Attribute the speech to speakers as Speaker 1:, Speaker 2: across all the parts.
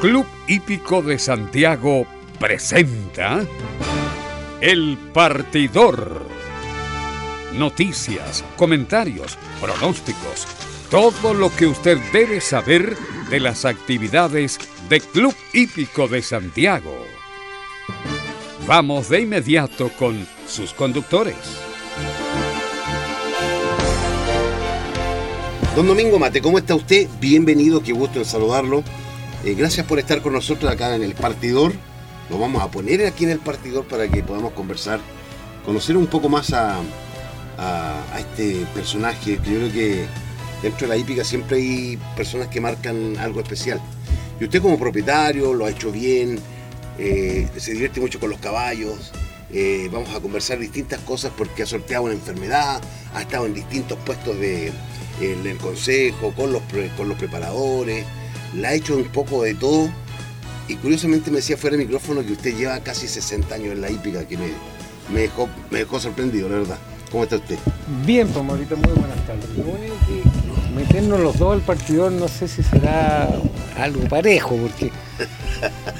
Speaker 1: Club Hípico de Santiago presenta El Partidor. Noticias, comentarios, pronósticos, todo lo que usted debe saber de las actividades de Club Hípico de Santiago. Vamos de inmediato con sus conductores.
Speaker 2: Don Domingo Mate, ¿cómo está usted? Bienvenido, qué gusto en saludarlo. Eh, gracias por estar con nosotros acá en el partidor. Lo vamos a poner aquí en el partidor para que podamos conversar, conocer un poco más a, este personaje. Que yo creo que dentro de la hípica siempre hay personas que marcan algo especial. Y usted como propietario lo ha hecho bien, eh, se divierte mucho con los caballos. eh, vamos a conversar distintas cosas porque ha sorteado una enfermedad, ha estado en distintos puestos de, en el consejo, con los, con los preparadores, la ha hecho un poco de todo. Y curiosamente me decía fuera de micrófono que usted lleva casi 60 años en la hípica, que me, me, dejó, me dejó sorprendido, la verdad. ¿Cómo está usted?
Speaker 3: Bien, pues Maurito, muy buenas tardes. Lo único que meternos los dos al partidor no sé si será algo parejo, porque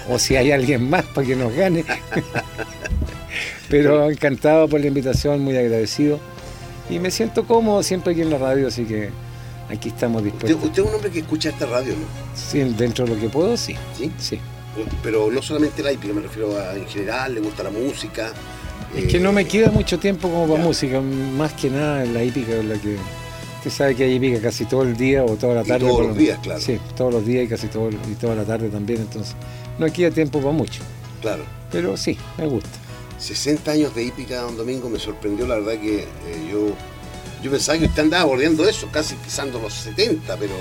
Speaker 3: o si hay alguien más para que nos gane. Pero encantado por la invitación, muy agradecido. Y me siento cómodo siempre aquí en la radio, así que aquí estamos dispuestos.
Speaker 2: usted es un hombre que escucha esta radio, ¿no?
Speaker 3: Sí, dentro de lo que puedo, sí.
Speaker 2: ¿Sí?
Speaker 3: sí.
Speaker 2: Pero no solamente la hípica, me refiero a en general, le gusta la música.
Speaker 3: Es que no me
Speaker 2: eh,
Speaker 3: queda mucho tiempo como para música, más que nada en la hípica es la que. Usted sabe que hay hípica casi todo el día o toda la
Speaker 2: Y
Speaker 3: tarde.
Speaker 2: todos los
Speaker 3: lo-
Speaker 2: días, claro.
Speaker 3: Sí, todos los días y casi todo, y toda la tarde también, entonces no queda tiempo para mucho.
Speaker 2: Claro.
Speaker 3: Pero sí, me gusta.
Speaker 2: 60 años de hípica, don Domingo, me sorprendió la verdad que eh, yo, yo pensaba que usted andaba bordeando eso, casi pisando los 70, pero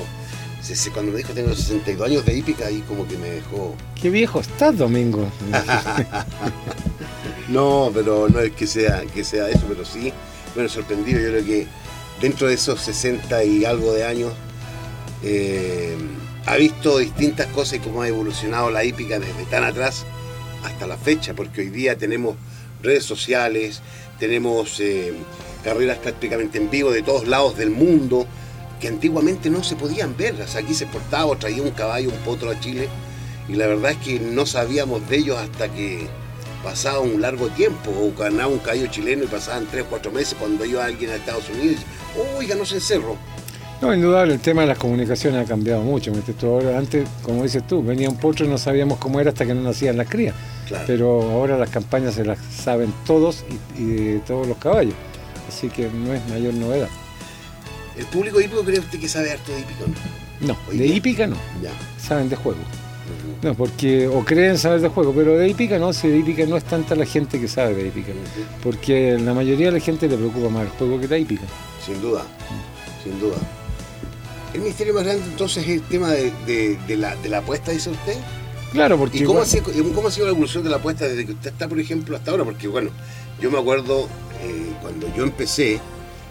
Speaker 2: cuando me dijo tengo 62 años de hípica, ahí como que me dejó...
Speaker 3: Qué viejo estás, Domingo.
Speaker 2: No, pero no es que sea, que sea eso, pero sí, bueno, sorprendido, yo creo que dentro de esos 60 y algo de años, eh, ha visto distintas cosas y cómo ha evolucionado la hípica desde tan atrás hasta la fecha, porque hoy día tenemos redes sociales, tenemos eh, carreras prácticamente en vivo de todos lados del mundo, que antiguamente no se podían ver. O sea, aquí se exportaba o traía un caballo, un potro a Chile, y la verdad es que no sabíamos de ellos hasta que pasaba un largo tiempo, o ganaba un caballo chileno y pasaban 3 o 4 meses cuando iba alguien a Estados Unidos y dice, uy, ganó ese cerro.
Speaker 3: No, indudable, el tema de las comunicaciones ha cambiado mucho. ahora, antes, como dices tú, venía un potro y no sabíamos cómo era hasta que no nacían las crías.
Speaker 2: Claro.
Speaker 3: Pero ahora las campañas se las saben todos y, y de todos los caballos. Así que no es mayor novedad.
Speaker 2: ¿El público hípico cree usted que sabe harto de hípico? no?
Speaker 3: No, de hípica no,
Speaker 2: Ya.
Speaker 3: saben de juego.
Speaker 2: Ujú.
Speaker 3: No, porque o creen saber de juego, pero de hípica no, si de hípica no es tanta la gente que sabe de hípica.
Speaker 2: Ujú.
Speaker 3: Porque la mayoría de la gente le preocupa más el juego que la hípica.
Speaker 2: Sin duda, sin duda. El misterio más grande entonces es el tema de, de- de la, de la apuesta, dice usted.
Speaker 3: Claro, porque
Speaker 2: ¿Y cómo,
Speaker 3: igual-
Speaker 2: ha sido, cómo ha sido la evolución de la apuesta desde que usted está, por ejemplo, hasta ahora? Porque, bueno, yo me acuerdo eh, cuando yo empecé,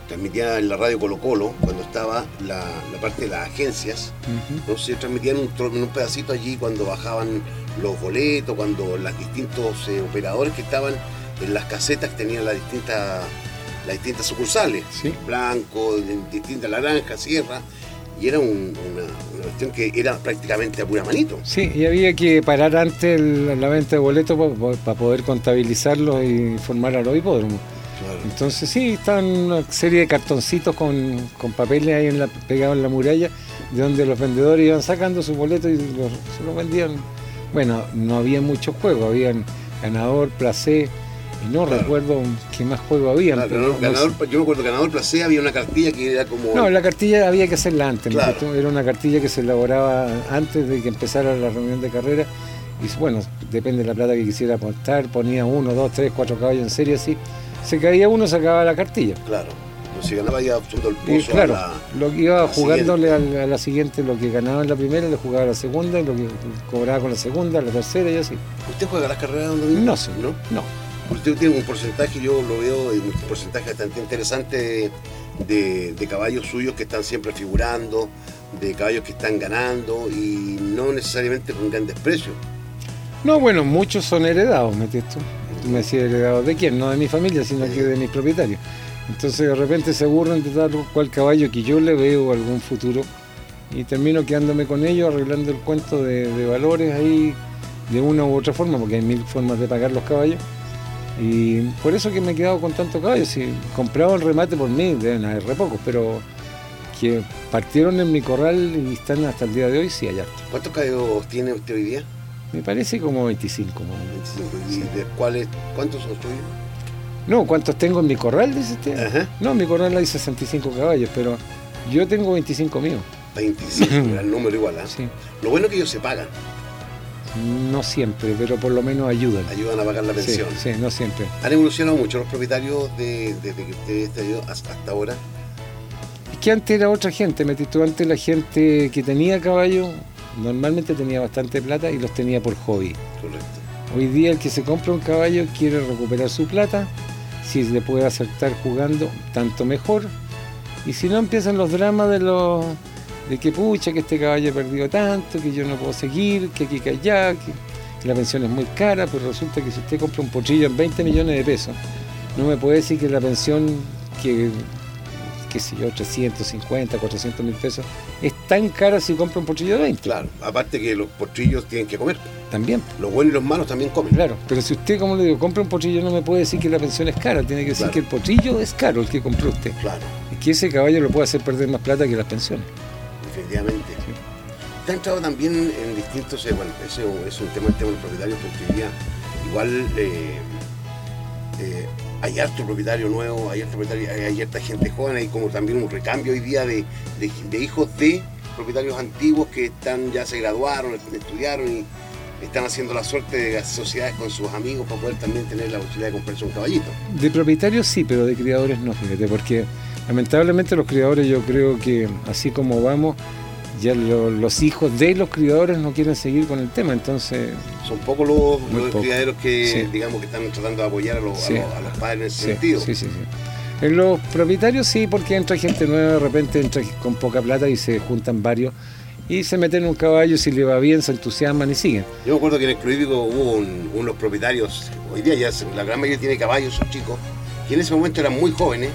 Speaker 2: transmitía en la radio Colo Colo, cuando estaba la, la parte de las agencias, entonces transmitían un, tro- en un pedacito allí cuando bajaban los boletos, cuando los distintos eh, operadores que estaban en las casetas tenían las distintas, las distintas sucursales,
Speaker 3: Sí.
Speaker 2: blanco, distintas naranjas, sierra, y era un- una, una cuestión que era prácticamente a pura manito.
Speaker 3: Sí, y había que parar antes el- la venta de boletos para poder contabilizarlos y informar a los hipódromos.
Speaker 2: Claro.
Speaker 3: Entonces sí, estaban una serie de cartoncitos con, con papeles ahí en la, pegados en la muralla, de donde los vendedores iban sacando sus boletos y los, se los vendían. Bueno, no había muchos juegos, habían ganador, placé, y no
Speaker 2: Claro.
Speaker 3: recuerdo qué más juegos habían.
Speaker 2: Claro,
Speaker 3: pero
Speaker 2: ganador,
Speaker 3: no sé.
Speaker 2: ganador- yo me acuerdo, ganador placé había una cartilla que era como...
Speaker 3: No, la cartilla había que hacerla antes, ¿no?
Speaker 2: Claro.
Speaker 3: era una cartilla que se elaboraba antes de que empezara la reunión de carrera y bueno, depende de la plata que quisiera apostar, ponía uno, dos, tres, cuatro caballos en serie así, se caía uno, sacaba la cartilla.
Speaker 2: Claro, se ganaba ya optando el
Speaker 3: Y
Speaker 2: pozo
Speaker 3: claro,
Speaker 2: a la...
Speaker 3: lo que iba jugándole a la, a la siguiente, lo que ganaba en la primera, le jugaba a la segunda, y lo que cobraba con la segunda, la tercera y así.
Speaker 2: ¿Usted juega las carreras don Domingo?
Speaker 3: No, sé,
Speaker 2: ¿No?
Speaker 3: no.
Speaker 2: Usted tiene un porcentaje, yo lo veo, un porcentaje bastante interesante de, de- caballos suyos que están siempre figurando, de caballos que están ganando y no necesariamente con grandes precios.
Speaker 3: No, bueno, muchos son heredados, ¿me entiendes me decías heredados de quién, no de mi familia, sino que de mis propietarios. Entonces de repente se aburren de tal cual caballo que yo le veo algún futuro y termino quedándome con ellos, arreglando el cuento de, de valores ahí de una u otra forma, porque hay mil formas de pagar los caballos. Y por eso que me he quedado con tantos caballos. Si compraba el remate por mí, deben haber re pocos, pero que partieron en mi corral y están hasta el día de hoy, sí hay harto.
Speaker 2: ¿Cuántos caballos tiene usted hoy día?
Speaker 3: Me parece como 25. más o menos.
Speaker 2: 25. ¿Y de cuáles, cuántos son suyos?
Speaker 3: No, ¿cuántos tengo en mi corral, dice usted?
Speaker 2: Ajá.
Speaker 3: No, en mi corral hay 65 caballos, pero yo tengo 25 míos.
Speaker 2: 25, era el número igual, ¿ah?
Speaker 3: Sí.
Speaker 2: Lo bueno es que ellos se pagan,
Speaker 3: No siempre, pero por lo menos ayudan.
Speaker 2: ayudan a pagar la pensión.
Speaker 3: sí, no siempre.
Speaker 2: ¿Han evolucionado mucho los propietarios de- desde que usted ahí hasta, hasta ahora?
Speaker 3: Es que antes era otra gente, me antes la gente que tenía caballos normalmente tenía bastante plata y los tenía por hobby.
Speaker 2: Correcto.
Speaker 3: Hoy día el que se compra un caballo quiere recuperar su plata, si le puede acertar jugando, tanto mejor. Y si no empiezan los dramas de los de que pucha, que este caballo ha perdido tanto, que yo no puedo seguir, que aquí que allá, que, que la pensión es muy cara, pero resulta que si usted compra un potrillo en 20 millones de pesos, no me puede decir que la pensión que qué sé yo, 350, 400 mil pesos, es tan cara si compra un potrillo de 20.
Speaker 2: Claro, aparte que los potrillos tienen que comer.
Speaker 3: También.
Speaker 2: Los buenos y los malos también comen.
Speaker 3: Claro, pero si usted, como le digo, compra un potrillo, no me puede decir que la pensión es cara, tiene que decir
Speaker 2: Claro.
Speaker 3: que el potrillo es caro el que compró usted.
Speaker 2: Claro,
Speaker 3: Es que ese caballo lo puede hacer perder más plata que las pensiones.
Speaker 2: definitivamente. Está entrado también en distintos, eh, bueno, ese es un tema el tema de los propietarios, porque hoy día igual eh, eh, hay harto propietario nuevo, hay harto propietario, hay, hay harta gente joven, hay como también un recambio hoy día de, de- hijos de propietarios antiguos que están ya se graduaron, estudiaron y están haciendo la suerte de las sociedades con sus amigos para poder también tener la posibilidad de comprarse un caballito.
Speaker 3: De propietarios sí, pero de criadores no, fíjate, porque lamentablemente los criadores yo creo que así como vamos, ya lo- los hijos de los criadores no quieren seguir con el tema, entonces
Speaker 2: Son pocos los,
Speaker 3: Muy
Speaker 2: los
Speaker 3: poco.
Speaker 2: criaderos que
Speaker 3: Sí.
Speaker 2: digamos que están tratando de apoyar a los, a los- a los padres en ese
Speaker 3: sí,
Speaker 2: sentido.
Speaker 3: sí, sí, sí. En los propietarios sí, porque entra gente nueva, de repente entra con poca plata y se juntan varios y se meten en un caballo, si le va bien, se entusiasman y siguen.
Speaker 2: Yo me acuerdo que en el Club Hípico hubo un- unos propietarios, hoy día ya la gran mayoría tiene caballos, son chicos, que en ese momento eran muy jóvenes.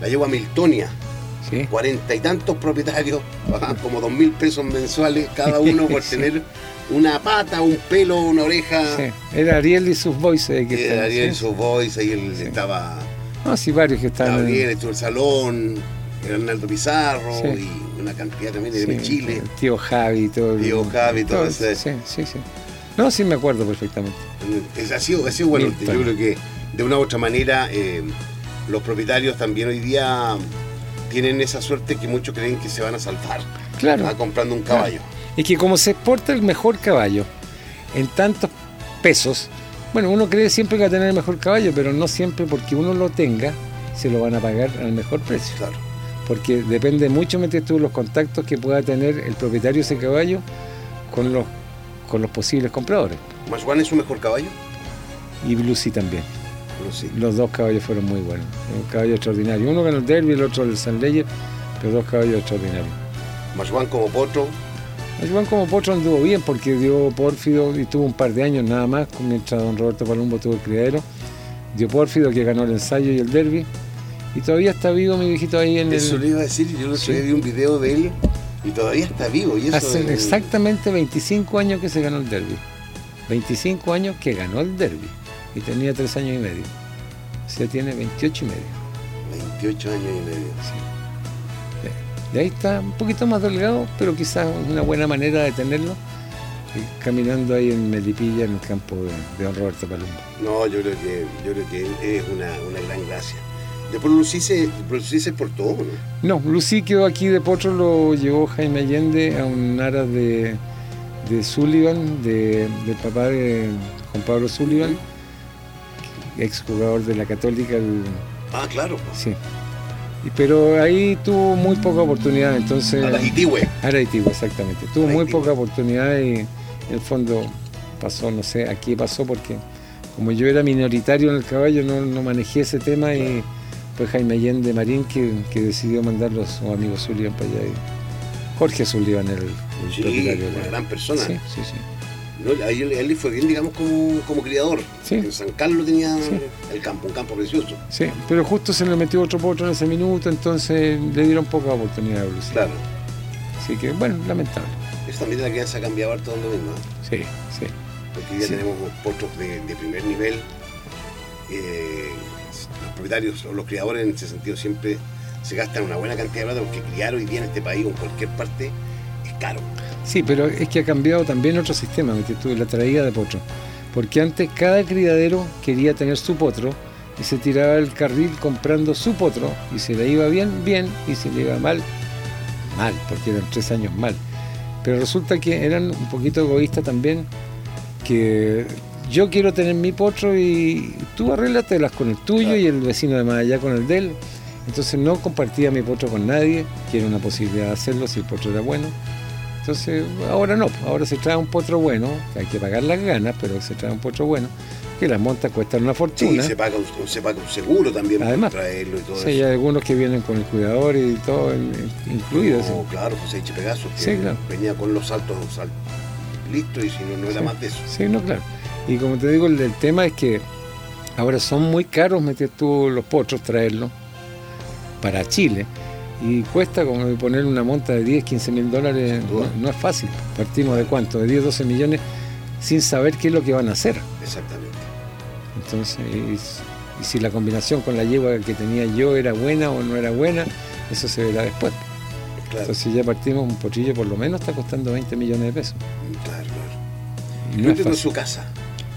Speaker 2: La yegua Miltonia. Cuarenta y tantos propietarios, como dos mil pesos mensuales cada uno por tener una pata, un pelo, una oreja.
Speaker 3: Sí, Era Ariel y sus eh, que están,
Speaker 2: Ariel,
Speaker 3: ¿sí?
Speaker 2: sus boys, ahí él estaba
Speaker 3: No, sí, varios que están.
Speaker 2: Gabriel, estuvo el salón, Hernando Pizarro y una cantidad también de Chile.
Speaker 3: el Tío Javi, todo.
Speaker 2: Tío Javi, todo ese-
Speaker 3: Sí, sí, sí. No, sí me acuerdo perfectamente.
Speaker 2: Es, ha, sido, ha sido bueno. Yo creo que de una u otra manera eh, los propietarios también hoy día tienen esa suerte que muchos creen que se van a salvar
Speaker 3: Claro.
Speaker 2: ah, comprando un caballo.
Speaker 3: Es que como se exporta el mejor caballo en tantos pesos, bueno, uno cree siempre que va a tener el mejor caballo, pero no siempre porque uno lo tenga, se lo van a pagar al mejor precio.
Speaker 2: Claro.
Speaker 3: Porque depende mucho, metes tú, los contactos que pueda tener el propietario de ese caballo con los, con los posibles compradores.
Speaker 2: ¿Maswan es su mejor caballo?
Speaker 3: Y Lucy también. Los dos caballos fueron muy buenos. Un caballo extraordinario. Uno ganó el derby, el otro el San Leyer, pero dos caballos extraordinarios.
Speaker 2: Maswan como potro,
Speaker 3: El Juan como Potro anduvo bien porque dio pórfido y tuvo un par de años nada más, mientras don Roberto Palumbo tuvo el criadero. Dio pórfido que ganó el ensayo y el derby. Y todavía está vivo mi viejito ahí en
Speaker 2: eso le
Speaker 3: el...
Speaker 2: iba a decir, yo el otro
Speaker 3: Sí.
Speaker 2: vi un video de él y todavía está vivo. Y eso
Speaker 3: Hace
Speaker 2: es-
Speaker 3: exactamente 25 años que se ganó el derby. 25 años que ganó el derby. Y tenía 3 años y medio. O sea, tiene 28 y medio.
Speaker 2: 28 años y medio.
Speaker 3: Y ahí está un poquito más delgado, pero quizás una buena manera de tenerlo. caminando ahí en Melipilla, en el campo de, de don Roberto Palumbo.
Speaker 2: No, yo creo que, yo creo que es una, una gran gracia. Después Lucy se, Lucy se exportó, ¿no?
Speaker 3: No, Lucy quedó aquí de Potro, lo llevó Jaime Allende a un aras de, de Sullivan, de- del papá de Juan Pablo Sullivan, ex jugador de la Católica, el-
Speaker 2: Ah, claro. pues.
Speaker 3: sí. Pero ahí tuvo muy poca oportunidad, entonces...
Speaker 2: A la Itigüe.
Speaker 3: Araitivo, exactamente. Tuvo muy poca oportunidad y en el fondo pasó, no sé, aquí pasó porque como yo era minoritario en el caballo no, no manejé ese tema y fue Jaime Allende Marín que, que decidió mandarlo a su amigo Sullivan para allá. y Jorge Sullivan, el,
Speaker 2: Sí, una gran persona.
Speaker 3: Sí, sí, sí.
Speaker 2: ¿No? A él, fue bien, digamos, como, como criador.
Speaker 3: Sí.
Speaker 2: En San Carlos tenía
Speaker 3: Sí.
Speaker 2: el campo, un campo precioso.
Speaker 3: Sí, pero justo se le metió otro potro en ese minuto, entonces le dieron poca oportunidad a Lucy.
Speaker 2: Claro.
Speaker 3: Sí, Así que, bueno, lamentable.
Speaker 2: Eso también la crianza ha cambiado harto donde mismo.
Speaker 3: Sí, sí.
Speaker 2: Porque ya
Speaker 3: Sí.
Speaker 2: tenemos potros de, de primer nivel. eh, los propietarios o los criadores en ese sentido siempre se gastan una buena cantidad de plata porque criar hoy día en este país o en cualquier parte es caro.
Speaker 3: Sí, pero es que ha cambiado también otro sistema, la traída de potro. Porque antes cada criadero quería tener su potro y se tiraba el carril comprando su potro y si le iba bien, bien, y si le iba mal, mal, porque eran tres años mal. Pero resulta que eran un poquito egoístas también, que yo quiero tener mi potro y tú arréglatelas con el tuyo
Speaker 2: Claro.
Speaker 3: y el vecino de más allá con el de él. Entonces no compartía mi potro con nadie, que era una posibilidad de hacerlo si el potro era bueno. Entonces, ahora no, ahora se trae un potro bueno, que hay que pagar las ganas, pero se trae un potro bueno, que las montas cuestan una
Speaker 2: Sí,
Speaker 3: fortuna.
Speaker 2: se paga, un, se paga un seguro también
Speaker 3: Además.
Speaker 2: para traerlo y todo
Speaker 3: Sí, hay
Speaker 2: eso.
Speaker 3: algunos que vienen con el cuidador y todo incluido. sí.
Speaker 2: Como, claro, José H. Pegaso, que
Speaker 3: Sí, claro.
Speaker 2: venía con los saltos sal- listo y si no, no era
Speaker 3: Sí.
Speaker 2: más de eso.
Speaker 3: Sí, no, claro. Y como te digo, el, el tema es que ahora son muy caros meter tú los potros, traerlos para Chile. Y cuesta como poner una monta de 10, 15 mil dólares, no, no es fácil. Partimos de cuánto, de 10, 12 millones, sin saber qué es lo que van a hacer.
Speaker 2: Exactamente.
Speaker 3: Entonces, y, y si la combinación con la yegua que tenía yo era buena o no era buena, eso se verá después.
Speaker 2: Claro,
Speaker 3: Entonces ya partimos, un potrillo por lo menos está costando 20 millones de pesos.
Speaker 2: claro, claro.
Speaker 3: Y no fácil.
Speaker 2: su casa.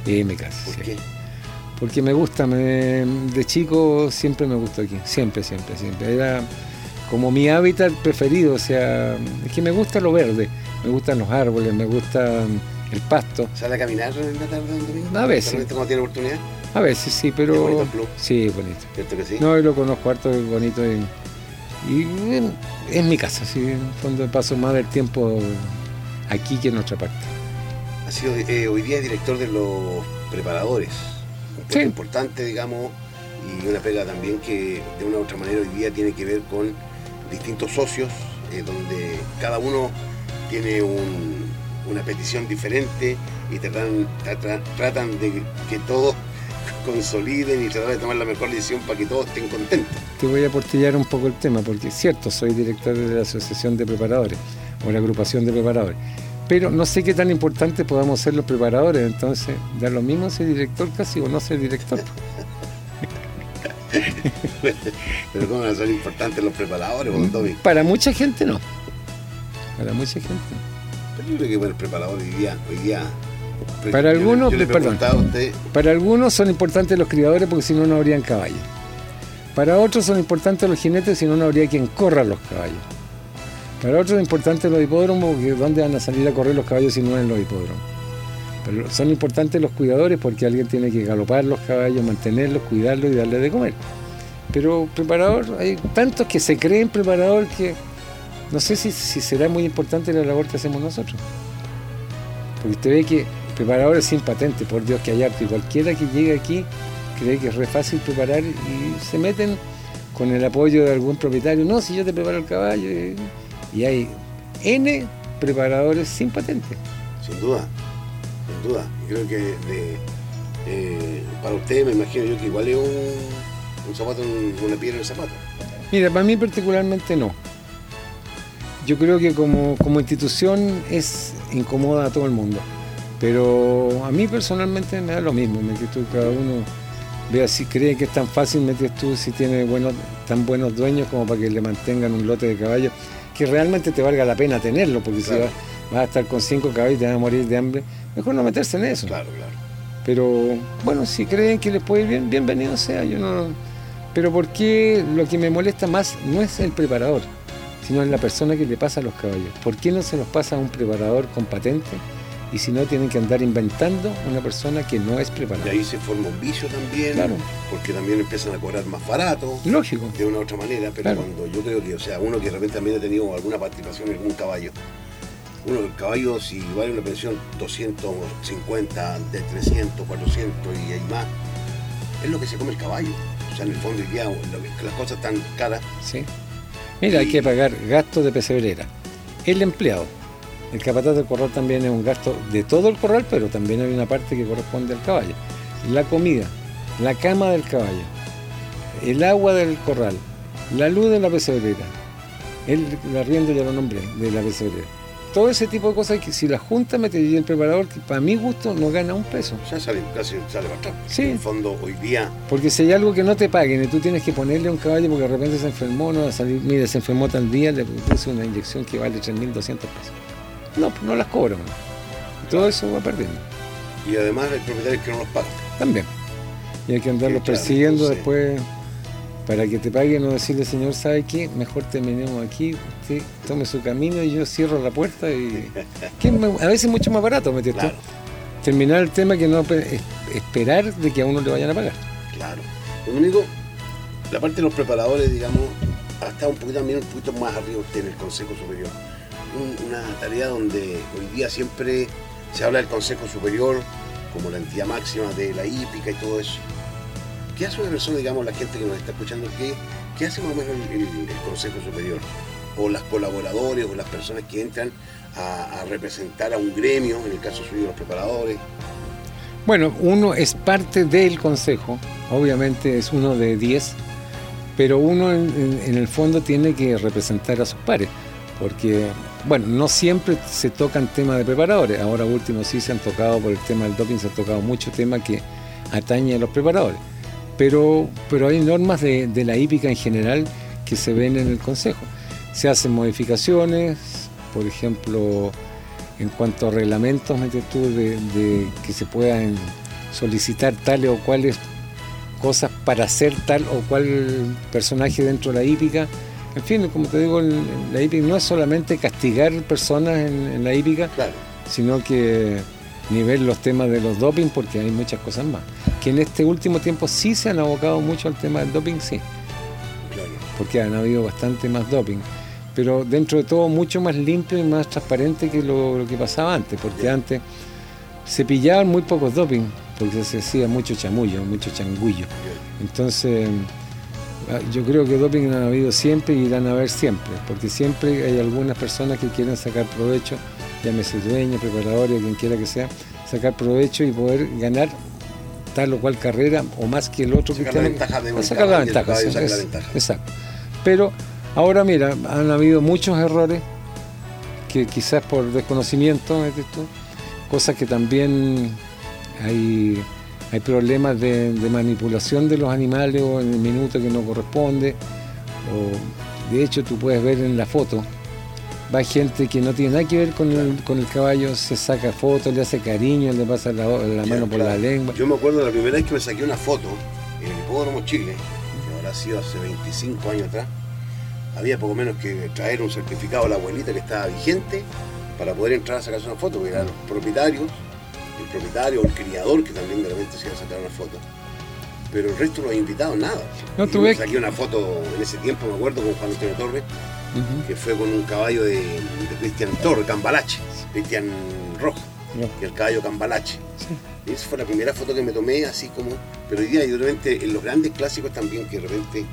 Speaker 3: Y me caso,
Speaker 2: ¿Por
Speaker 3: sí.
Speaker 2: qué?
Speaker 3: Porque me gusta, me- de chico siempre me gustó aquí, siempre, siempre, siempre. Era como mi hábitat preferido, o sea, es que me gusta lo verde, me gustan los árboles, me gusta el pasto.
Speaker 2: ¿Sale a caminar en la tarde un domingo?
Speaker 3: A veces.
Speaker 2: ¿Solamente cuando tiene oportunidad?
Speaker 3: A veces sí,
Speaker 2: Es
Speaker 3: pero...
Speaker 2: bonito el club.
Speaker 3: Sí, es bonito.
Speaker 2: ¿Cierto que sí?
Speaker 3: No, y lo conozco harto, es bonito. Y, y, es mi casa, sí, en el fondo paso más del tiempo aquí que en otra parte.
Speaker 2: Ha sido eh, hoy día director de los preparadores. Un puesto
Speaker 3: Sí.
Speaker 2: importante, digamos, y una pega también que de una u otra manera hoy día tiene que ver con distintos socios, eh, donde cada uno tiene un- una petición diferente y tratan, tratan, tratan de que todos consoliden y tratar de tomar la mejor decisión para que todos estén contentos.
Speaker 3: Te voy a portillar un poco el tema, porque es cierto, soy director de la Asociación de Preparadores, o la agrupación de preparadores. Pero no sé qué tan importante podamos ser los preparadores, entonces da lo mismo ser director casi o no ser director.
Speaker 2: Pero cómo van a ser importantes los preparadores, Tommy.
Speaker 3: Para mucha gente no. Para mucha gente no.
Speaker 2: Pero yo creo que para el preparador hoy día, hoy día
Speaker 3: Para
Speaker 2: yo
Speaker 3: algunos,
Speaker 2: yo
Speaker 3: perdón.
Speaker 2: usted,
Speaker 3: Para algunos son importantes los criadores porque si no, no habrían caballos. Para otros son importantes los jinetes si no, no habría quien corra los caballos. Para otros es importante los hipódromos porque ¿dónde van a salir a correr los caballos si no en los hipódromos? Pero son importantes los cuidadores porque alguien tiene que galopar los caballos, mantenerlos, cuidarlos y darles de comer. Pero preparador, hay tantos que se creen preparador que no sé si, será muy importante la labor que hacemos nosotros. Porque usted ve que preparadores sin patente, por Dios que hay harto, y cualquiera que llegue aquí cree que es re fácil preparar y se meten con el apoyo de algún propietario. No, si yo te preparo el caballo. Y hay N preparadores sin patente.
Speaker 2: sin duda, sin duda. Creo que de- eh, para usted me imagino yo que igual es un, un zapato, un- una piedra en el zapato.
Speaker 3: Mira, para mí particularmente no. Yo creo que como, como institución es incomoda a todo el mundo. Pero a mí personalmente me da lo mismo. Me tú, cada uno vea si cree que es tan fácil, metes tú si tiene buenos, tan buenos dueños como para que le mantengan un lote de caballos que realmente te valga la pena tenerlo, porque
Speaker 2: Claro.
Speaker 3: si vas, vas a estar con cinco caballos y te vas a morir de hambre, mejor no meterse en eso.
Speaker 2: Claro, claro.
Speaker 3: Pero bueno, si creen que les puede ir bien, bienvenido sea. Yo no. Pero porque lo que me molesta más no es el preparador, sino es la persona que le pasa a los caballos. ¿Por qué no se los pasa a un preparador con patente? Y si no tienen que andar inventando una persona que no es
Speaker 2: Y
Speaker 3: preparador.
Speaker 2: ahí se forma un vicio también,
Speaker 3: Claro.
Speaker 2: porque también empiezan a cobrar más barato.
Speaker 3: Lógico.
Speaker 2: de una u otra manera, pero
Speaker 3: Claro.
Speaker 2: cuando yo creo que, o sea, uno que de repente también ha tenido alguna participación en algún caballo, uno, el caballo, si vale una pensión 250, de 300, 400 y hay más, es lo que se come el caballo. O sea, en el fondo, que- las cosas están caras,
Speaker 3: ¿sí? Mira, hay que pagar gastos de pesebrera. El empleado. El capataz del corral también es un gasto de todo el corral, pero también hay una parte que corresponde al caballo. La comida, la cama del caballo, el agua del corral, la luz de la pesebrera. el, el arriendo ya lo nombré, de la pesebrera. Todo ese tipo de cosas que si la Junta metería el preparador, que para mi gusto no gana un peso.
Speaker 2: Ya sale, casi sale bastante.
Speaker 3: Sí.
Speaker 2: En el fondo, hoy día,
Speaker 3: Porque si hay algo que no te paguen y tú tienes que ponerle a un caballo porque de repente se enfermó, no va a salir, mire, se enfermó tal día, le puse una inyección que vale 3.200 pesos. No, pues no las cobran. Todo eso va perdiendo.
Speaker 2: y además hay propietarios que no los pagan.
Speaker 3: También. Y hay que andarlos
Speaker 2: claro,
Speaker 3: persiguiendo
Speaker 2: entonces-
Speaker 3: después para que te paguen o decirle, señor, ¿sabe qué? Mejor terminemos aquí, usted tome su camino y yo cierro la puerta y... que a veces es mucho más barato, ¿me entiendes?
Speaker 2: Claro,
Speaker 3: Terminar el tema que no pe- es- esperar de que a uno le vayan a pagar.
Speaker 2: claro. Lo único, la parte de los preparadores, digamos, ha estado un poquito también un poquito más arriba usted en el Consejo Superior. Un- una tarea donde hoy día siempre se habla del Consejo Superior como la entidad máxima de la hípica y todo eso. ¿Qué hace una persona, digamos, la gente que nos está escuchando, qué, qué hace más o menos el, Consejo Superior? O las colaboradores o las personas que entran a, representar a un gremio, en el caso suyo los preparadores.
Speaker 3: Bueno, uno es parte del consejo, obviamente es uno de 10, pero uno en el fondo tiene que representar a sus pares, porque, bueno, no siempre se tocan temas de preparadores, ahora último sí se han tocado por el tema del doping, se han tocado muchos temas que atañen a los preparadores, pero, pero hay normas de, de la hípica en general que se ven en el consejo. Se hacen modificaciones, por ejemplo, en cuanto a reglamentos, metes tú, de, de que se puedan solicitar tales o cuales cosas para hacer tal o cual personaje dentro de la hípica. En fin, como te digo, la hípica no es solamente castigar personas en, en la hípica,
Speaker 2: Claro,
Speaker 3: sino que ni ver los temas de los doping, porque hay muchas cosas más. Que en este último tiempo sí se han abocado mucho al tema del doping, sí
Speaker 2: claro.
Speaker 3: porque han habido bastante más doping. Pero dentro de todo mucho más limpio y más transparente que lo, lo que pasaba antes, porque antes se pillaban muy pocos doping, porque se hacía mucho chamullo, mucho changullo. Entonces, ah, yo creo que doping han habido siempre y irán a haber siempre, porque siempre hay algunas personas que quieren sacar provecho, llámese dueño, preparador, quien quiera que sea, sacar provecho y poder ganar tal o cual carrera o más que el otro
Speaker 2: Sacar
Speaker 3: que
Speaker 2: la
Speaker 3: tiene-
Speaker 2: ventaja de un
Speaker 3: sacar la ventaja,
Speaker 2: caballo
Speaker 3: sí,
Speaker 2: saca la ventaja.
Speaker 3: exacto. Pero ahora mira, han habido muchos errores que quizás por desconocimiento, cosas que también hay, hay problemas de, de manipulación de los animales o en el minuto que no corresponde. O, de hecho, tú puedes ver en la foto, va gente que no tiene nada que ver con el, con el caballo, se saca fotos, le hace cariño, le pasa la, mano por
Speaker 2: claro.
Speaker 3: la lengua.
Speaker 2: Yo me acuerdo de la primera vez que me saqué una foto en el Hipódromo Chile, que habrá sido hace 25 años atrás. Había poco menos que traer un certificado a la abuelita que estaba vigente para poder entrar a sacarse una foto, porque eran los propietarios, el propietario o el criador que también de repente se iba a sacar una foto. Pero el resto de los invitados nada.
Speaker 3: No, ves-
Speaker 2: saqué una foto en ese tiempo, me acuerdo, con Juan Antonio Torres, Que fue con un caballo de, de Cristian Torres, Cambalache, Cristian
Speaker 3: No,
Speaker 2: y el caballo Cambalache.
Speaker 3: sí.
Speaker 2: Esa fue la primera foto que me tomé, así como. Pero hoy día, y de repente, en los grandes clásicos también, que de repente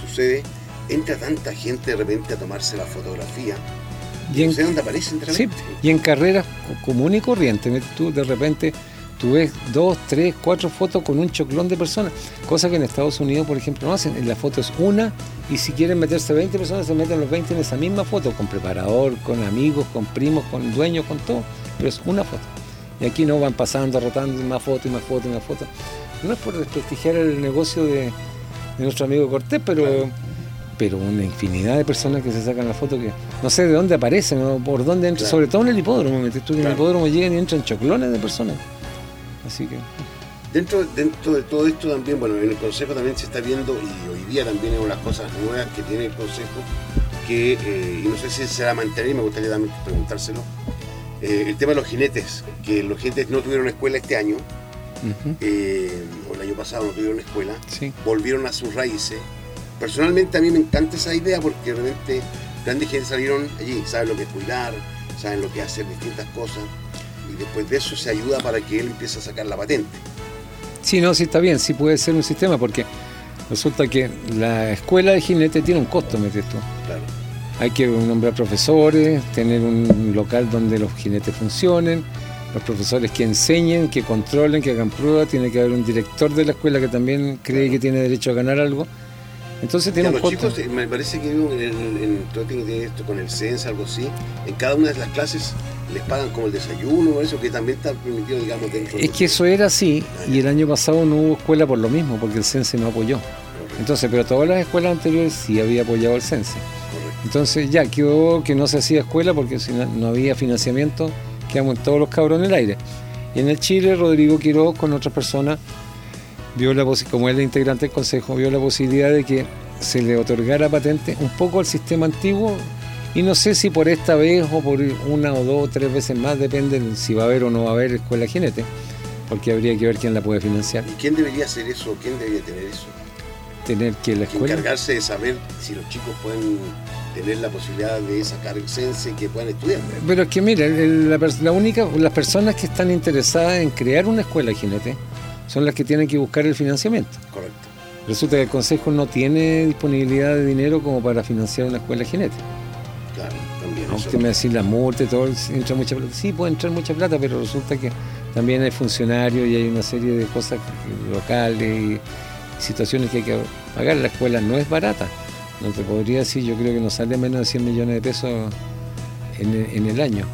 Speaker 2: sucede, entra tanta gente de repente a tomarse la fotografía.
Speaker 3: Y en-
Speaker 2: no sé dónde aparecen de
Speaker 3: Sí, y en carreras co- común y corriente, ¿me- tú de repente tú ves dos, tres, cuatro fotos con un choclón de personas, cosa que en Estados Unidos, por ejemplo, no hacen. En la foto es una y si quieren meterse 20 personas, se meten los 20 en esa misma foto, con preparador, con amigos, con primos, con dueños, con todo, pero es una foto. Y aquí no van pasando, rotando más fotos y más fotos y más fotos. No es por desprestigiar el negocio de, de nuestro amigo Cortés, pero,
Speaker 2: Claro.
Speaker 3: pero una infinidad de personas que se sacan la foto que no sé de dónde aparecen o por dónde entran,
Speaker 2: Claro.
Speaker 3: sobre todo en el hipódromo, tú en el hipódromo llegan y entran choclones de personas. Así que,
Speaker 2: Dentro, dentro de todo esto también, bueno, en el Consejo también se está viendo, y hoy día también es una de las cosas nuevas que tiene el Consejo, que, eh, y no sé si se va a mantener, y me gustaría también preguntárselo, eh, el tema de los jinetes, que los jinetes no tuvieron escuela este año, eh, o el año pasado no tuvieron escuela,
Speaker 3: sí.
Speaker 2: volvieron a sus raíces. Personalmente a mí me encanta esa idea porque realmente grandes gente salieron allí, saben lo que es cuidar, saben lo que es hacer distintas cosas y después de eso se ayuda para que él empiece a sacar la patente.
Speaker 3: Sí, no, sí está bien, sí puede ser un sistema porque resulta que la escuela de jinete tiene un costo, metes tú.
Speaker 2: Claro,
Speaker 3: Hay que nombrar profesores, tener un local donde los jinetes funcionen, los profesores que enseñen, que controlen, que hagan pruebas, tiene que haber un director de la escuela que también cree que tiene derecho a ganar algo. Entonces tiene un
Speaker 2: los
Speaker 3: costo.
Speaker 2: chicos, eh, me parece que en, en, en ver esto con el CENS, algo así. En cada una de las clases les pagan como el desayuno, eso que también está permitido, digamos, dentro
Speaker 3: Es que eso era así y el año pasado no hubo escuela por lo mismo, porque el CENSE no apoyó.
Speaker 2: Correcto,
Speaker 3: Entonces, pero todas las escuelas anteriores sí había apoyado el CENSE.
Speaker 2: correcto.
Speaker 3: Entonces ya quedó que no se hacía escuela porque si no, no había financiamiento, quedamos todos los cabros en el aire. Y en el Chile, Rodrigo Quiroz con otras personas, vio la como él es integrante del consejo, vio la posibilidad de que se le otorgara patente un poco al sistema antiguo y no sé si por esta vez o por una o dos o tres veces más, depende de si va a haber o no va a haber escuela jinete, porque habría que ver quién la puede financiar.
Speaker 2: ¿Y quién debería hacer eso? ¿Quién debería tener eso?
Speaker 3: Tener que la escuela...
Speaker 2: encargarse de saber si los chicos pueden tener la posibilidad de sacar y que puedan estudiar.
Speaker 3: Pero es que mira, la, la única, las personas que están interesadas en crear una escuela jinete son las que tienen que buscar el financiamiento.
Speaker 2: Correcto.
Speaker 3: Resulta que el Consejo no tiene disponibilidad de dinero como para financiar una escuela jinete.
Speaker 2: Claro, también.
Speaker 3: Aunque
Speaker 2: eso.
Speaker 3: me la multa y todo, entra mucha plata. Sí, puede entrar mucha plata, pero resulta que también hay funcionarios y hay una serie de cosas locales y situaciones que hay que pagar. La escuela no es barata. No te podría decir, yo creo que nos sale menos de 100 millones de pesos en el, en el año.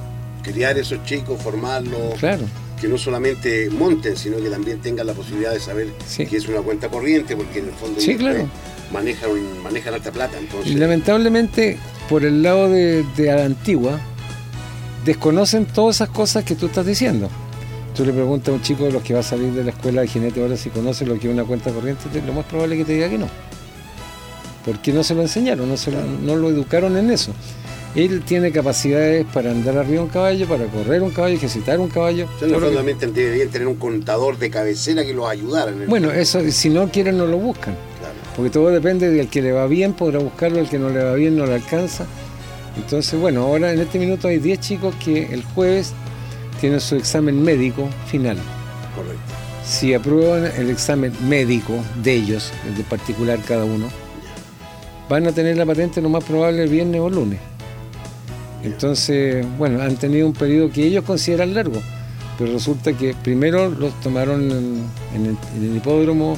Speaker 2: Criar esos chicos, formarlos,
Speaker 3: Claro.
Speaker 2: Que no solamente monten, sino que también tengan la posibilidad de saber
Speaker 3: Sí.
Speaker 2: que es una cuenta corriente, porque en el fondo
Speaker 3: Sí, claro.
Speaker 2: eh, manejan, manejan alta plata. Entonces,
Speaker 3: Y lamentablemente, por el lado de, de la antigua, desconocen todas esas cosas que tú estás diciendo. Tú le preguntas a un chico de los que va a salir de la escuela de jinete ahora si conoce lo que es una cuenta corriente, te- lo más probable es que te diga que no. Porque no se lo enseñaron, no, se lo, no lo educaron en eso. Él tiene capacidades para andar arriba de un caballo, para correr un caballo, ejercitar un caballo.
Speaker 2: o sea, en el
Speaker 3: lo que-
Speaker 2: fondo también deberían tener un contador de cabecera que los ayudara. En el
Speaker 3: Bueno,
Speaker 2: fondo.
Speaker 3: eso si no quieren no lo buscan.
Speaker 2: Claro.
Speaker 3: Porque todo depende del que le va bien, podrá buscarlo, el que no le va bien no le alcanza. Entonces, bueno, ahora en este minuto hay 10 chicos que el jueves tienen su examen médico final.
Speaker 2: Correcto.
Speaker 3: Si aprueban el examen médico de ellos, el de particular cada uno, van a tener la patente lo más probable el viernes o lunes. Entonces, bueno, han tenido un periodo que ellos consideran largo, pero resulta que primero los tomaron en, el hipódromo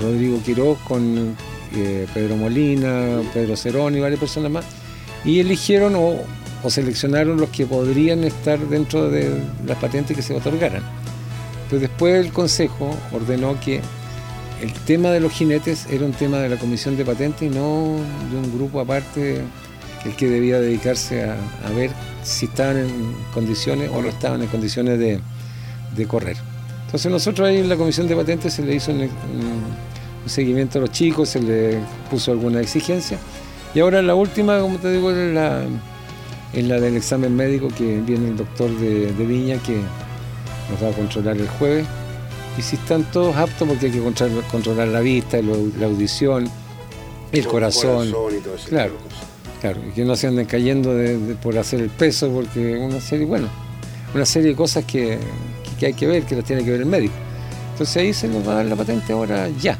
Speaker 3: Rodrigo Quiroz con eh, Pedro Molina, Pedro Cerón y varias personas más, y eligieron o, o seleccionaron los que podrían estar dentro de las patentes que se otorgaran. Pero después el Consejo ordenó que el tema de los jinetes era un tema de la Comisión de Patentes y no de un grupo aparte el que debía dedicarse a, a ver si estaban en condiciones o no estaban en condiciones de, de correr. Entonces nosotros ahí en la Comisión de Patentes se le hizo un, un- un seguimiento a los chicos, se le puso alguna exigencia y ahora la última, como te digo, es la, es la del examen médico que viene el doctor de, de Viña que nos va a controlar el jueves. Y si están todos aptos, porque hay que controlar, controlar la vista, la, audición, el
Speaker 2: Con
Speaker 3: corazón,
Speaker 2: y todo ese
Speaker 3: Claro.
Speaker 2: tipo de cosas.
Speaker 3: Claro, y que no se anden cayendo de- de- por hacer el peso, porque una serie, bueno, una serie de cosas que, que- que hay que ver, que las tiene que ver el médico. Entonces ahí se nos va a dar la patente ahora ya.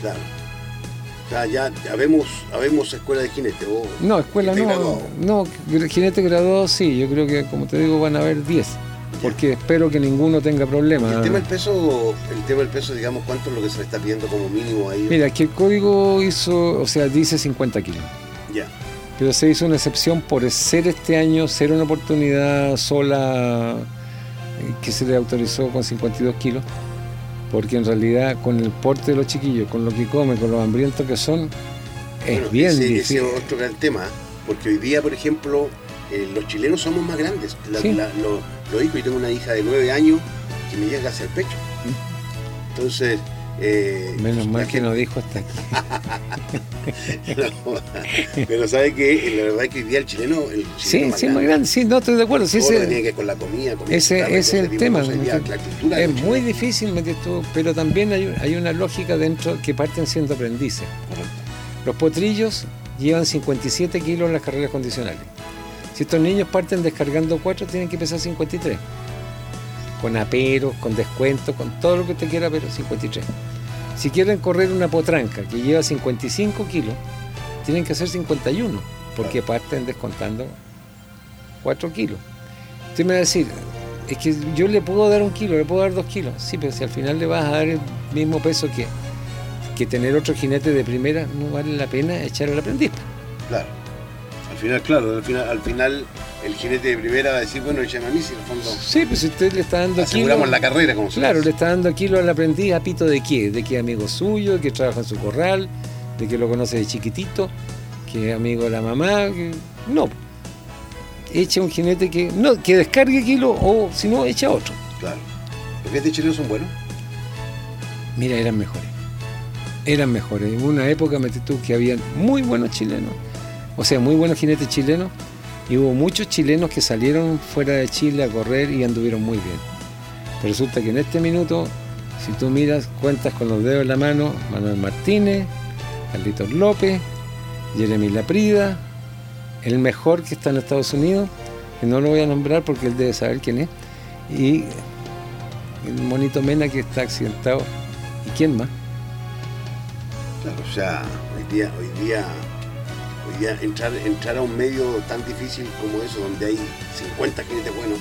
Speaker 2: Claro. Ya, ya vemos, habemos escuela de jinete. o-
Speaker 3: No, escuela
Speaker 2: ¿Estáis
Speaker 3: no,
Speaker 2: graduado?
Speaker 3: no, jinete graduado sí, yo creo que como te digo van a haber 10, porque espero que ninguno tenga problemas.
Speaker 2: el tema del peso, el tema del peso, digamos, ¿cuánto es lo que se le está pidiendo como mínimo ahí?
Speaker 3: Mira, que el código hizo, o sea, dice 50 kilos.
Speaker 2: Ya.
Speaker 3: Pero se hizo una excepción por ser este año, ser una oportunidad sola eh, que se le autorizó con 52 kilos, porque en realidad con el porte de los chiquillos, con lo que comen, con los hambrientos que son, es
Speaker 2: Bueno,
Speaker 3: bien
Speaker 2: ese,
Speaker 3: difícil.
Speaker 2: ese es otro gran tema, porque hoy día, por ejemplo, eh, los chilenos somos más grandes. La-
Speaker 3: Sí.
Speaker 2: la- lo, lo dijo, yo tengo una hija de nueve años que me llega hacia el pecho. Entonces, eh,
Speaker 3: Menos mal que
Speaker 2: gente-
Speaker 3: no dijo hasta aquí.
Speaker 2: Pero sabe que la verdad es que hoy día el chileno, el chileno
Speaker 3: Sí, sí, grande, sí, no estoy de acuerdo. Sí, ese-
Speaker 2: tenía que ver con la comida, con
Speaker 3: ese-
Speaker 2: el
Speaker 3: es el tema.
Speaker 2: La cultura
Speaker 3: es muy difícil meter todo, pero también hay, hay una lógica dentro que parten siendo aprendices.
Speaker 2: Correcto.
Speaker 3: Los potrillos llevan 57 kilos en las carreras condicionales. Si estos niños parten descargando 4, tienen que pesar 53. Con aperos, con descuentos, con todo lo que usted quiera, pero 53. Si quieren correr una potranca que lleva 55 kilos, tienen que hacer 51, porque parten descontando 4 kilos. Usted me va a decir, es que yo le puedo dar un kilo, le puedo dar dos kilos. Sí, pero si al final le vas a dar el mismo peso que, que tener otro jinete de primera no vale la pena echar al aprendiz.
Speaker 2: Claro. Al final, claro, al final, al final el jinete de primera va a decir, bueno, échame a mí si en el fondo
Speaker 3: Sí, pues si usted le está dando
Speaker 2: aseguramos
Speaker 3: kilo-
Speaker 2: la carrera como se
Speaker 3: Claro, le está dando kilo al aprendiz a pito de qué, de es amigo suyo, de que trabaja en su corral, de que lo conoce de chiquitito, que es amigo de la mamá, que no. Echa un jinete que no, que descargue kilo o si no, echa otro.
Speaker 2: Claro. ¿Los jinetes chilenos son buenos?
Speaker 3: Mira, eran mejores. Eran mejores. En una época, metí tú, que habían muy buenos chilenos, o sea, muy buenos jinetes chilenos, y hubo muchos chilenos que salieron fuera de Chile a correr y anduvieron muy bien. Resulta que en este minuto, si tú miras, cuentas con los dedos en la mano, Manuel Martínez, Carlitos López, Jeremy Laprida, el mejor que está en Estados Unidos, que no lo voy a nombrar porque él debe saber quién es, y el monito Mena que está accidentado. ¿Y quién más?
Speaker 2: Claro, sea, hoy día, hoy día, hoy día entrar, entrar a un medio tan difícil como eso, donde hay 50 jinetes buenos,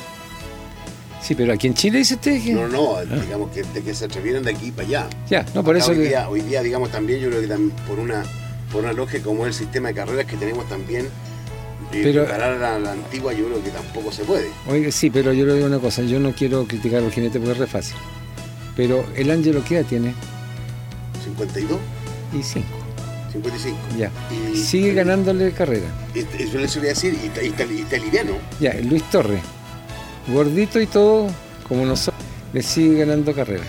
Speaker 3: Sí, pero aquí en Chile dice usted que...
Speaker 2: no, no, digamos que, de que se atrevieran de aquí para allá.
Speaker 3: Ya, no, por
Speaker 2: Acá
Speaker 3: eso
Speaker 2: hoy,
Speaker 3: que...
Speaker 2: día, hoy día, digamos, también yo creo que tam- por una por una lógica como es el sistema de carreras que tenemos también, eh,
Speaker 3: Pero-
Speaker 2: preparar a la, a la antigua yo creo que tampoco se puede.
Speaker 3: Oiga, sí, pero yo le digo una cosa, yo no quiero criticar al jinete porque es re fácil. Pero el Ángelo ¿qué edad tiene?
Speaker 2: 52,
Speaker 3: Y cinco,
Speaker 2: 55.
Speaker 3: ya.
Speaker 2: Y,
Speaker 3: Sigue ganándole carrera.
Speaker 2: Yo les voy a decir, y y y está liviano.
Speaker 3: Ya, Luis Torres, gordito y todo, como nosotros, le sigue ganando carrera.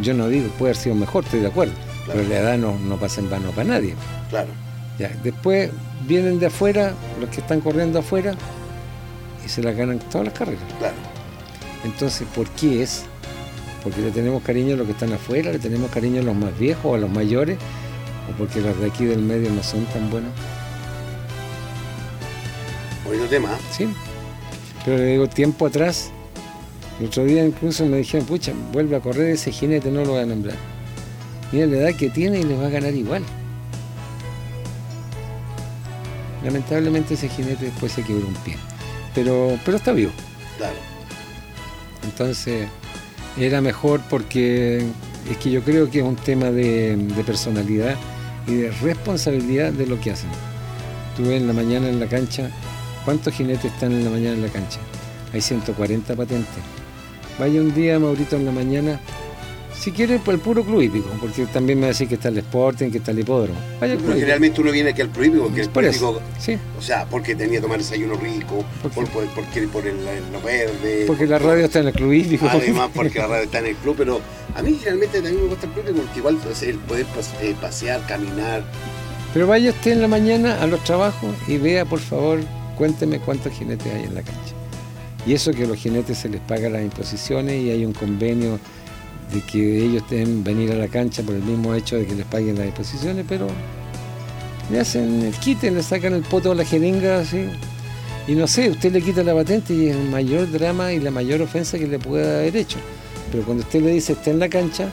Speaker 3: Yo no digo, puede haber sido mejor, estoy de acuerdo.
Speaker 2: Claro.
Speaker 3: Pero la edad no, no pasa en vano para nadie.
Speaker 2: Claro,
Speaker 3: Ya, después vienen de afuera, los que están corriendo afuera, y se las ganan todas las carreras.
Speaker 2: claro.
Speaker 3: Entonces, ¿por qué es? Porque le tenemos cariño a los que están afuera, le tenemos cariño a los más viejos, a los mayores, o porque los de aquí del medio no son tan buenos,
Speaker 2: Bonito tema. ¿eh?
Speaker 3: ¿sí? Pero le digo, tiempo atrás, el otro día incluso me dijeron, pucha, vuelve a correr ese jinete, no lo voy a nombrar. Mira la edad que tiene y le va a ganar igual. Lamentablemente ese jinete después se quebró un pie. Pero, pero está vivo.
Speaker 2: Claro,
Speaker 3: Entonces, era mejor porque es que yo creo que es un tema de, de personalidad y de responsabilidad de lo que hacen. Tú ves en la mañana en la cancha, ¿cuántos jinetes están en la mañana en la cancha? Hay 140 patentes. Vaya un día, Maurito, en la mañana, si quiere, por el puro club hípico, porque también me decir que está el Sporting, que está el hipódromo. Vaya
Speaker 2: pero
Speaker 3: club
Speaker 2: generalmente uno viene aquí al prohípico, porque el
Speaker 3: Por
Speaker 2: prohípico,
Speaker 3: sí,
Speaker 2: o sea, porque tenía que tomar desayuno rico,
Speaker 3: ¿Por
Speaker 2: por, por, porque por el, el- lo verde.
Speaker 3: porque
Speaker 2: por
Speaker 3: la radio está en el club hípico.
Speaker 2: Además, porque la radio está en el club, pero a mí generalmente también me gusta el club porque igual pues, el poder eh, pasear, caminar.
Speaker 3: Pero vaya usted en la mañana a los trabajos y vea, por favor, cuénteme cuántos jinetes hay en la cancha. Y eso que a los jinetes se les paga las imposiciones y hay un convenio de que ellos deben venir a la cancha por el mismo hecho de que les paguen las imposiciones, pero le hacen el quite, le sacan el poto a la jeringa así. Y no sé, usted le quita la patente y es el mayor drama y la mayor ofensa que le pueda haber hecho. Pero cuando usted le dice está en la cancha,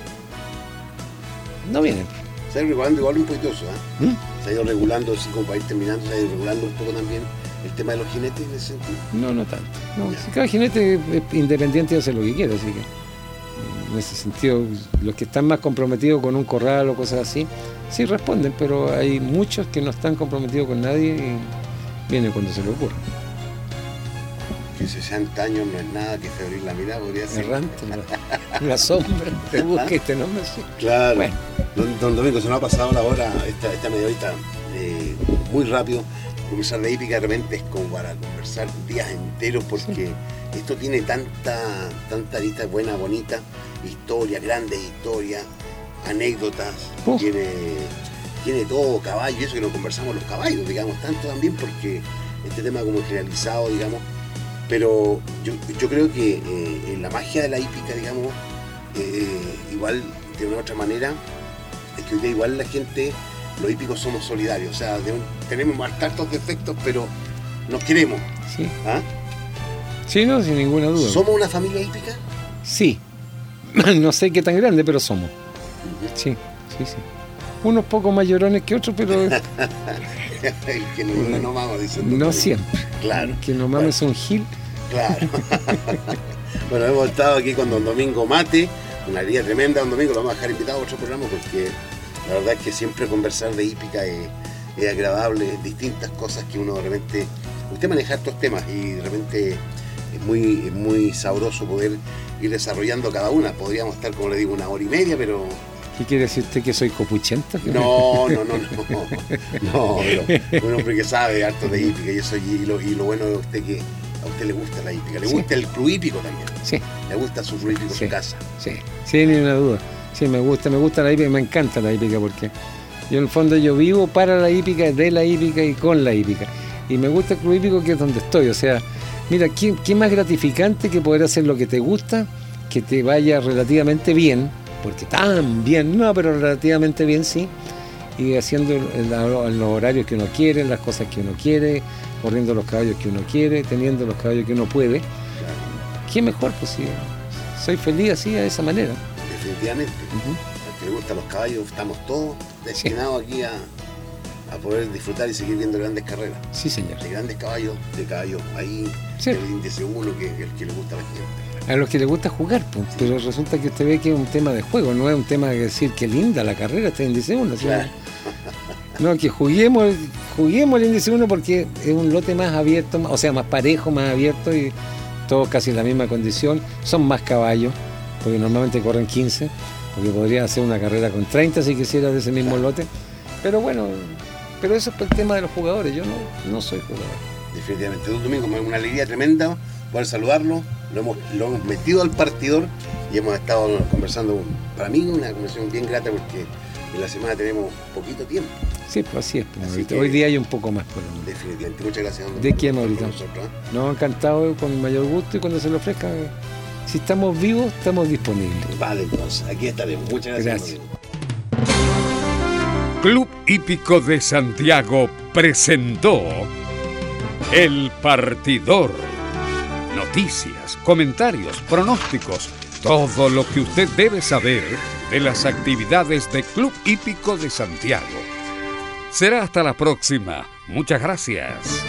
Speaker 3: no vienen.
Speaker 2: Se ha ido regulando igual un poquito eso, ¿ah?
Speaker 3: ¿Mm?
Speaker 2: Se ha ido regulando, así como para ir terminando, se ha ido regulando un poco también el tema de los jinetes en ese sentido.
Speaker 3: No, no tanto. No, si cada jinete es independiente y hace lo que quiere, así que en ese sentido, los que están más comprometidos con un corral o cosas así, sí responden, pero hay muchos que no están comprometidos con nadie y vienen cuando se les ocurre.
Speaker 2: Que 60 años no es nada que febril la mirada, podría ser.
Speaker 3: Errante, la, la sombra, te busca este nombre, sí.
Speaker 2: Claro.
Speaker 3: Bueno.
Speaker 2: Don, don Domingo, se nos ha pasado la hora, esta, esta media horita, eh, muy rápido. Conversar de hípica de repente es como para conversar días enteros porque esto tiene tanta, tanta lista buena, bonita, historia, grandes historias, anécdotas,
Speaker 3: Uf.
Speaker 2: tiene, tiene todo, caballo, eso que no conversamos los caballos, digamos, tanto también porque este tema como generalizado, digamos, pero yo, yo creo que eh, en la magia de la hípica, digamos, eh, igual de una u otra manera, es que hoy día igual la gente, los hípicos somos solidarios, o sea, de un- tenemos más tantos defectos, pero nos queremos.
Speaker 3: Sí,
Speaker 2: ¿ah?
Speaker 3: sí, no, sin ninguna duda.
Speaker 2: ¿Somos una familia hípica?
Speaker 3: Sí, no sé qué tan grande, pero somos. Sí, sí, sí. Unos pocos mayorones que otros, pero
Speaker 2: El que no, no vamos diciendo.
Speaker 3: no siempre.
Speaker 2: Claro,
Speaker 3: Que no mames un gil.
Speaker 2: claro. bueno, hemos estado aquí con don Domingo Mate, una alegría tremenda, don Domingo, lo vamos a dejar invitado a otro programa porque La verdad es que siempre conversar de hípica es, es agradable, distintas cosas que uno de repente. Usted maneja estos temas y de repente es muy, es muy sabroso poder ir desarrollando cada una. Podríamos estar, como le digo, una hora y media, pero
Speaker 3: ¿Qué quiere decir usted que soy copuchento?
Speaker 2: no, no, no, no. No, pero un hombre que sabe harto de hípica y eso y lo, y lo bueno de usted que a usted le gusta la hípica, le
Speaker 3: Sí.
Speaker 2: gusta el club hípico también.
Speaker 3: Sí,
Speaker 2: Le gusta su club hípico,
Speaker 3: Sí.
Speaker 2: su casa.
Speaker 3: sí, sí, ni una duda. Sí, me gusta, me gusta la hípica, me encanta la hípica porque yo en el fondo yo vivo para la hípica, de la hípica y con la hípica. Y me gusta el club hípico que es donde estoy. O sea, mira, ¿qué, qué más gratificante que poder hacer lo que te gusta, que te vaya relativamente bien, porque tan bien, no, pero relativamente bien sí, y haciendo los horarios que uno quiere, las cosas que uno quiere, corriendo los caballos que uno quiere, teniendo los caballos que uno puede. ¿Qué mejor? Sí, soy feliz así, de esa manera.
Speaker 2: Definitivamente.
Speaker 3: Ujú.
Speaker 2: Al que le gustan los caballos, estamos todos destinados aquí a, a poder disfrutar y seguir viendo grandes carreras.
Speaker 3: Sí, señor.
Speaker 2: De grandes caballos, de caballos ahí,
Speaker 3: Sí.
Speaker 2: el índice 1 que, el que le gusta a la gente.
Speaker 3: A los que les gusta jugar, pues, pero resulta que usted ve que es un tema de juego, no es un tema de decir que linda la carrera está en índice 1.
Speaker 2: Claro.
Speaker 3: No, que juguemos, juguemos el índice 1 porque es un lote más abierto, o sea, más parejo, más abierto y todos casi en la misma condición. Son más caballos, porque normalmente corren 15, porque podría hacer una carrera con 30 si quisiera de ese mismo lote. Pero bueno, pero eso es el tema de los jugadores, yo no, no soy jugador.
Speaker 2: Definitivamente. Don Domingo, una alegría tremenda poder saludarlo. Lo hemos, lo hemos metido al partidor y hemos estado conversando. Para mí, una conversación bien grata porque en la semana tenemos poquito tiempo.
Speaker 3: Sí, pues así es. pues,
Speaker 2: Así
Speaker 3: ahorita.
Speaker 2: que-
Speaker 3: Hoy día hay un poco más por lo.
Speaker 2: Definitivamente. Muchas gracias. don
Speaker 3: ¿De Maurito?
Speaker 2: con nosotros, ¿eh?
Speaker 3: No, encantado con el mayor gusto y cuando se lo ofrezca, eh, si estamos vivos, estamos disponibles.
Speaker 2: Vale, entonces, aquí estaremos. Muchas gracias.
Speaker 3: Gracias.
Speaker 1: Club Hípico de Santiago presentó El Partidor. Noticias, comentarios, pronósticos, todo lo que usted debe saber de las actividades de Club Hípico de Santiago. Será hasta la próxima. Muchas gracias.